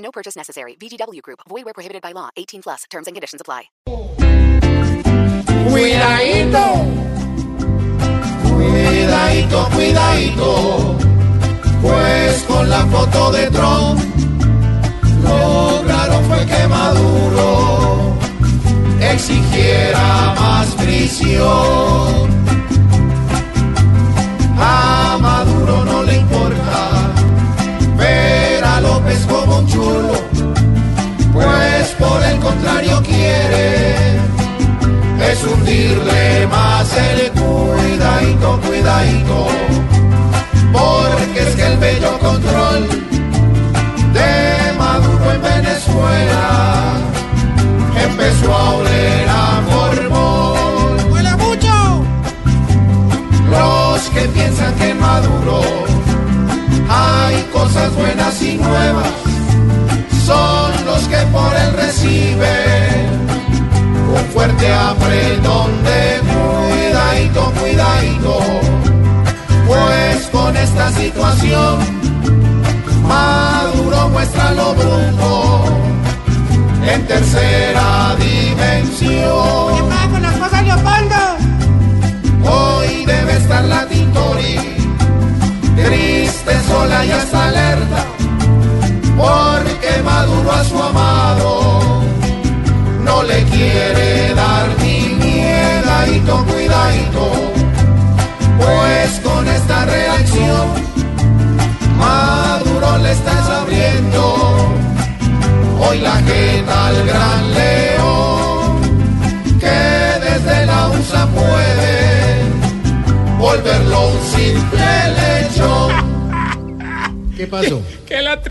No purchase necessary. VGW Group. Void where prohibited by law. 18 plus. Terms and conditions apply. Cuidadito, cuidadito, cuidadito, pues con la foto de Trump lograron fue que Maduro exigiera más prisión. Es hundirle más el cuidadito, cuidadito, porque es que el bello control de Maduro en Venezuela empezó a oler a formol. ¡Huele mucho! Los que piensan que en Maduro hay cosas buenas y nuevas son los que por él reciben apretón de cuidadito, cuidadito, pues con esta situación Maduro muestra lo bruto en tercera dimensión. ¿Qué pasa con la esposa Leopoldo? Hoy debe estar la Tintori, triste, sola y hoy la jeta al gran león, que desde la USA puede volverlo un simple lecho. Que la